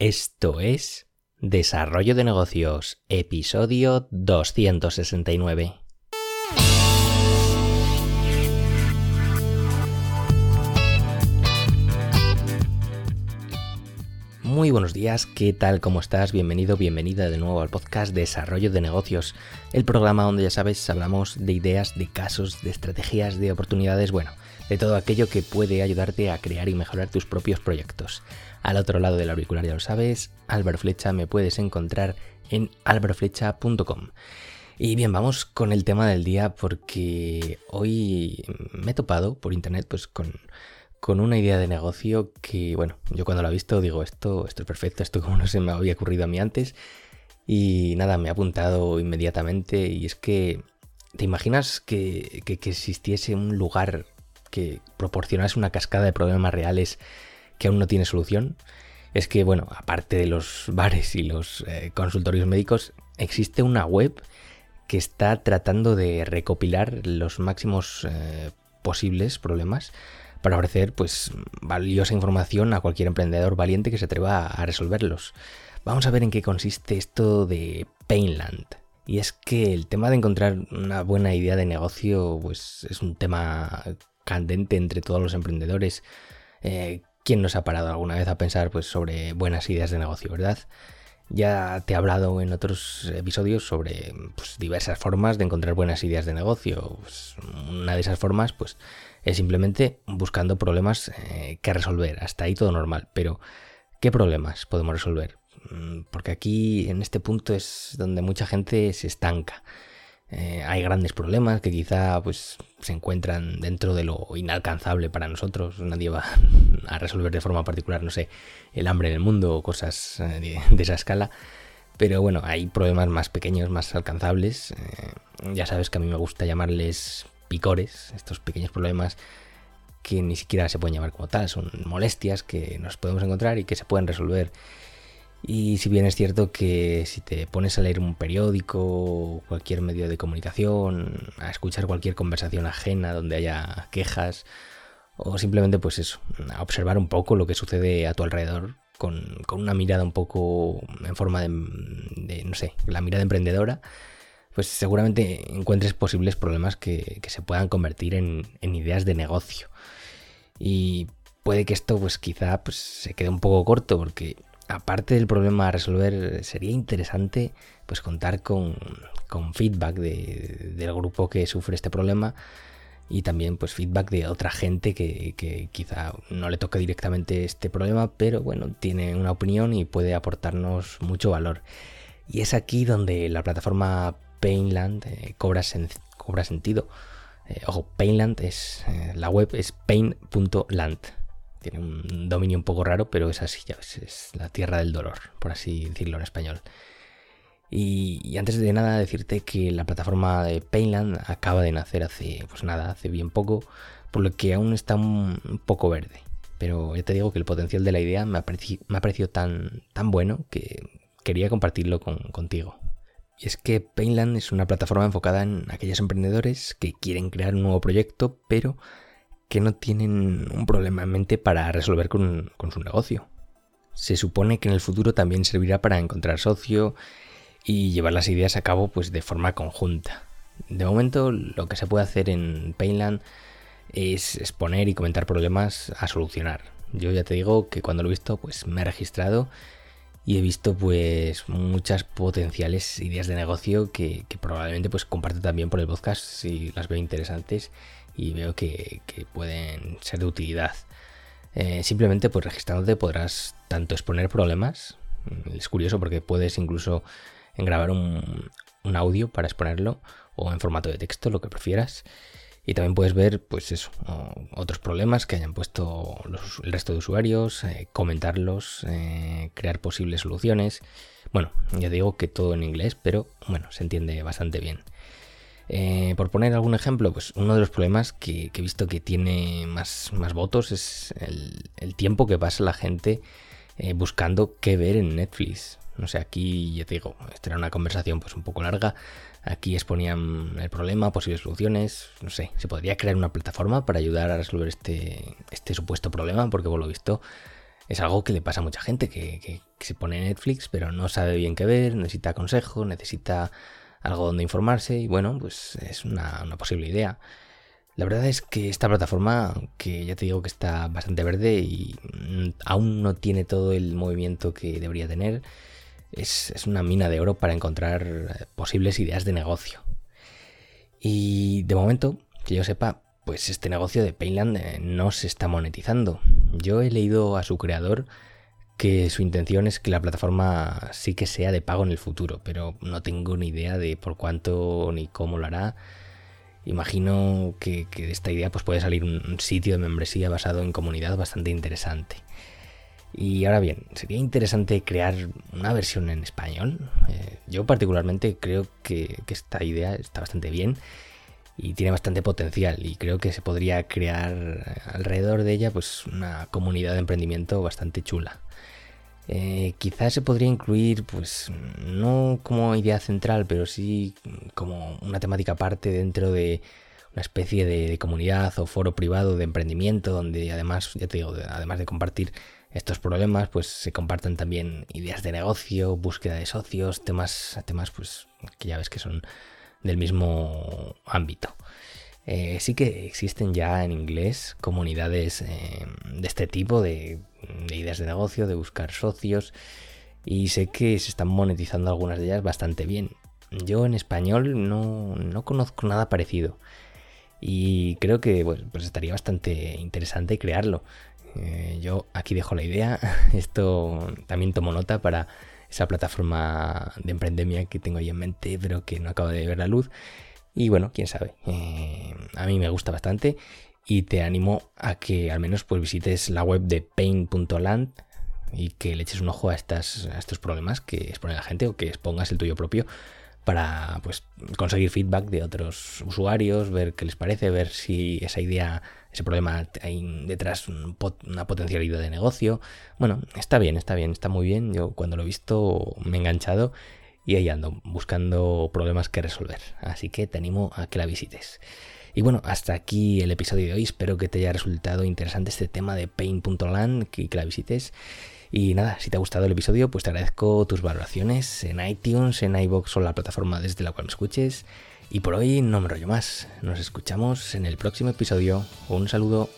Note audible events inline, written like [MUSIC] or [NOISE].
Esto es Desarrollo de Negocios, episodio 269. Muy buenos días, ¿qué tal? ¿Cómo estás? Bienvenido, bienvenida de nuevo al podcast Desarrollo de Negocios, el programa donde ya sabes hablamos de ideas, de casos, de estrategias, de oportunidades, bueno, de todo aquello que puede ayudarte a crear y mejorar tus propios proyectos. Al otro lado del auricular ya lo sabes, Álvaro Flecha me puedes encontrar en alvaroflecha.com. Y bien, vamos con el tema del día porque hoy me he topado por internet pues con, con una idea de negocio que, bueno, yo cuando la he visto digo, esto, esto es perfecto, esto como no se me había ocurrido a mí antes. Y nada, me ha apuntado inmediatamente y es que, ¿te imaginas que, que, que existiese un lugar que proporcionase una cascada de problemas reales que aún no tiene solución es que, bueno, aparte de los [LAUGHS] bares y los eh, consultorios médicos, existe una web que está tratando de recopilar los máximos eh, posibles problemas para ofrecer pues valiosa información a cualquier emprendedor valiente que se atreva a resolverlos. Vamos a ver en qué consiste esto de Painland. Y es que el tema de encontrar una buena idea de negocio pues es un tema candente entre todos los emprendedores. Eh, ¿Quién nos ha parado alguna vez a pensar pues, sobre buenas ideas de negocio, verdad? Ya te he hablado en otros episodios sobre pues, diversas formas de encontrar buenas ideas de negocio. Pues, una de esas formas pues, es simplemente buscando problemas eh, que resolver. Hasta ahí todo normal. Pero, ¿qué problemas podemos resolver? Mm, porque aquí, en este punto, es donde mucha gente se estanca. Eh, hay grandes problemas que quizá pues, se encuentran dentro de lo inalcanzable para nosotros. Nadie va [LAUGHS] a resolver de forma particular, no sé, el hambre en el mundo o cosas eh, de, esa escala. Pero bueno, hay problemas más pequeños, más alcanzables. Eh, ya sabes que a mí me gusta llamarles picores, estos pequeños problemas que ni siquiera se pueden llamar como tal, son molestias que nos podemos encontrar y que se pueden resolver y si bien es cierto que si te pones a leer un periódico, cualquier medio de comunicación, a escuchar cualquier conversación ajena donde haya quejas, o simplemente pues eso, a observar un poco lo que sucede a tu alrededor con, una mirada un poco en forma de, no sé, la mirada emprendedora, pues seguramente encuentres posibles problemas que, se puedan convertir en, en, ideas de negocio. Y puede que esto pues quizá pues, se quede un poco corto porque aparte del problema a resolver, sería interesante pues contar con, feedback del grupo que sufre este problema y también pues feedback de otra gente que, quizá no le toque directamente este problema, pero bueno, tiene una opinión y puede aportarnos mucho valor. Y es aquí donde la plataforma Painland eh, cobra, cobra, sentido. Eh, ojo, Painland es eh, la web es pain.land. Tiene un dominio un poco raro, pero es así, ya es la tierra del dolor, por así decirlo en español. Y, antes de nada decirte que la plataforma de Painland acaba de nacer hace, pues nada, hace bien poco, por lo que aún está un, poco verde. Pero ya te digo que el potencial de la idea me ha, parecido, tan, tan bueno que quería compartirlo contigo. Y es que Painland es una plataforma enfocada en aquellos emprendedores que quieren crear un nuevo proyecto, pero que no tienen un problema en mente para resolver con, su negocio. Se supone que en el futuro también servirá para encontrar socio y llevar las ideas a cabo pues de forma conjunta. De momento lo que se puede hacer en Painland es exponer y comentar problemas a solucionar. Yo ya te digo que cuando lo he visto pues me he registrado y he visto pues muchas potenciales ideas de negocio que, que probablemente pues comparto también por el podcast si las veo interesantes y veo que, pueden ser de utilidad. Eh, simplemente pues registrándote podrás tanto exponer problemas, mm, es curioso porque puedes incluso grabar un, audio para exponerlo o en formato de texto, lo que prefieras. Y también puedes ver, pues eso, otros problemas que hayan puesto el resto de usuarios, eh, comentarlos, eh, crear posibles soluciones. Bueno, ya digo que todo en inglés, pero bueno, se entiende bastante bien. Eh, por poner algún ejemplo, pues uno de los problemas que, he visto que tiene más, más votos es el, tiempo que pasa la gente eh, buscando qué ver en Netflix. No sé, aquí ya te digo, esta era una conversación pues un poco larga. Aquí exponían el problema, posibles soluciones. No sé, se podría crear una plataforma para ayudar a resolver este, este supuesto problema, porque por lo visto es algo que le pasa a mucha gente, que, se pone Netflix pero no sabe bien qué ver, necesita consejo, necesita algo donde informarse y bueno, pues es una, posible idea. La verdad es que esta plataforma, que ya te digo que está bastante verde y mm, aún no tiene todo el movimiento que debería tener, es, una mina de oro para encontrar eh, posibles ideas de negocio. Y de momento, que yo sepa, pues este negocio de Painland eh, no se está monetizando. Yo he leído a su creador que su intención es que la plataforma sí que sea de pago en el futuro, pero no tengo ni idea de por cuánto ni cómo lo hará imagino que, de esta idea pues puede salir un, sitio de membresía basado en comunidad bastante interesante. Y ahora bien, sería interesante crear una versión en español. Eh, yo particularmente creo que, esta idea está bastante bien y tiene bastante potencial y creo que se podría crear alrededor de ella pues una comunidad de emprendimiento bastante chula. Eh, quizás se podría incluir, pues, no como idea central, pero sí como una temática aparte dentro de una especie de, comunidad o foro privado de emprendimiento, donde además, ya te digo, además de compartir estos problemas, pues se compartan también ideas de negocio, búsqueda de socios, temas, temas pues, que ya ves que son del mismo ámbito. Eh, sí que existen ya en inglés comunidades eh, de este tipo, de, ideas de negocio, de buscar socios, y sé que se están monetizando algunas de ellas bastante bien. Yo en español no, conozco nada parecido y creo que pues estaría bastante interesante crearlo. Eh, yo aquí dejo la idea, [LAUGHS] esto también tomo nota para esa plataforma de emprendemia que tengo ahí en mente, pero que no acabo de ver la luz. Y bueno, quién sabe. Eh, a mí me gusta bastante y te animo a que al menos pues visites la web de pain.land y que le eches un ojo a, estas, a estos problemas que expone la gente o que expongas el tuyo propio para pues conseguir feedback de otros usuarios, ver qué les parece, ver si esa idea, ese problema hay detrás una potencialidad de negocio. Bueno, está bien, está bien, está muy bien. Yo cuando lo he visto me he enganchado y ahí ando buscando problemas que resolver. Así que te animo a que la visites. Y bueno, hasta aquí el episodio de hoy. Espero que te haya resultado interesante este tema de pain.land, que, que la visites. Y nada, si te ha gustado el episodio, pues te agradezco tus valoraciones en iTunes, en iBox o la plataforma desde la cual me escuches. Y por hoy no me rollo más. Nos escuchamos en el próximo episodio. Un saludo.